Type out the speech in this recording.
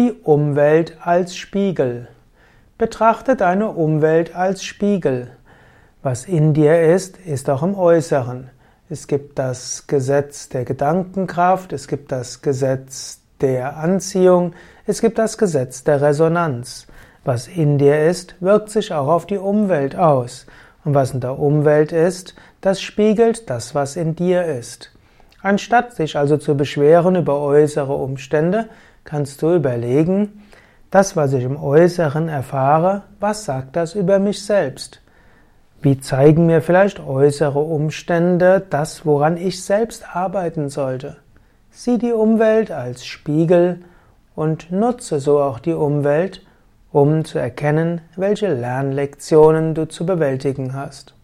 Die Umwelt als Spiegel. Betrachte deine Umwelt als Spiegel. Was in dir ist, ist auch im Äußeren. Es gibt das Gesetz der Gedankenkraft, es gibt das Gesetz der Anziehung, es gibt das Gesetz der Resonanz. Was in dir ist, wirkt sich auch auf die Umwelt aus. Und was in der Umwelt ist, das spiegelt das, was in dir ist. Anstatt sich also zu beschweren über äußere Umstände, kannst du überlegen, das, was ich im Äußeren erfahre, was sagt das über mich selbst? Wie zeigen mir vielleicht äußere Umstände das, woran ich selbst arbeiten sollte? Sieh die Umwelt als Spiegel und nutze so auch die Umwelt, um zu erkennen, welche Lernlektionen du zu bewältigen hast.